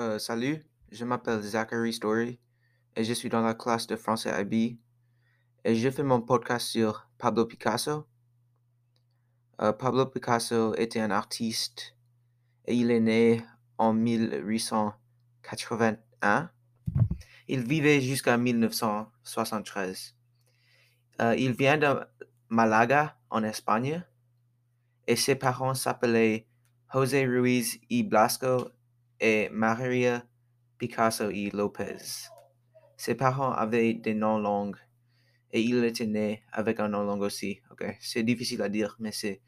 Euh, salut, je m'appelle Zachary Story et je suis dans la classe de français IB et je fais mon podcast sur Pablo Picasso. Euh, Pablo Picasso était un artiste et il est né en 1881. Il vivait jusqu'à 1973. Euh, il vient de Malaga, en Espagne, et ses parents s'appelaient José Ruiz y Blasco et Maria Picasso y Lopez. Ses parents avaient des noms longs et il était né avec un nom long aussi. Ok, c'est difficile à dire, mais c'est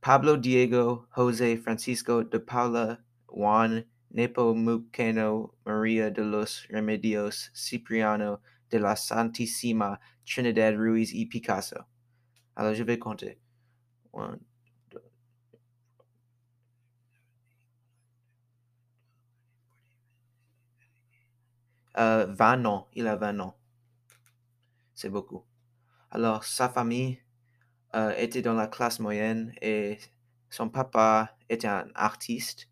Pablo Diego José Francisco de Paula Juan Nepomuceno Maria de los Remedios Cipriano de la Santísima Trinidad Ruiz y Picasso. Alors, je vais compter. Euh, 20 ans. Il a 20 ans. C'est beaucoup. Alors, sa famille euh, était dans la classe moyenne et son papa était un artiste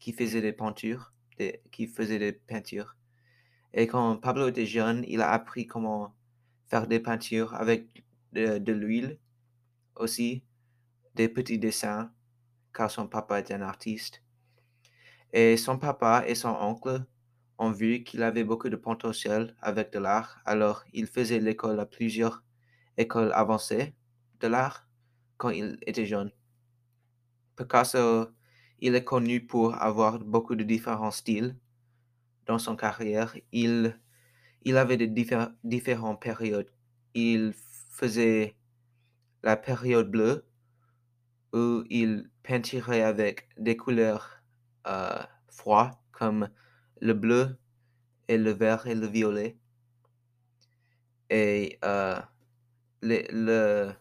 qui faisait des peintures, qui faisait des peintures. Et quand Pablo était jeune, il a appris comment faire des peintures avec de, de l'huile aussi, des petits dessins, car son papa était un artiste. Et son papa et son oncle ont vu qu'il avait beaucoup de potentiel avec de l'art, alors il faisait l'école à plusieurs écoles avancées de l'art quand il était jeune. Picasso, il est connu pour avoir beaucoup de différents styles dans son carrière. Il, il avait de diffé- différentes périodes. Il faisait la période bleue où il peinturait avec des couleurs euh, froides comme le bleu et le vert et le violet. Et euh, le,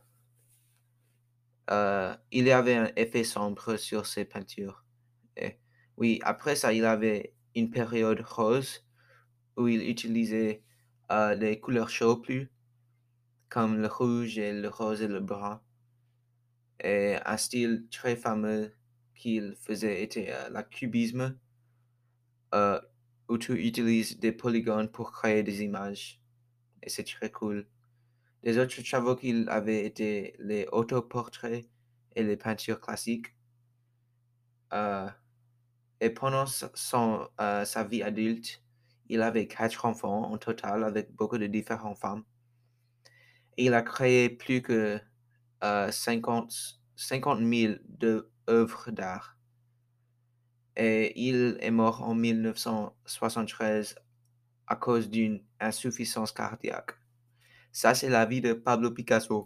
euh, il y avait un effet sombre sur ses peintures. Et oui, après ça, il avait une période rose où il utilisait euh, des couleurs chaudes plus, comme le rouge et le rose et le brun. Et un style très fameux qu'il faisait était euh, le cubisme, euh, où tu utilises des polygones pour créer des images. Et c'est très cool. Les autres travaux qu'il avait étaient les autoportraits et les peintures classiques. Euh, et pendant son, euh, sa vie adulte, il avait quatre enfants en total avec beaucoup de différentes femmes. Et il a créé plus que euh, 50, 50 000 de œuvres d'art. Et il est mort en 1973 à cause d'une insuffisance cardiaque. Ça, c'est la vie de Pablo Picasso.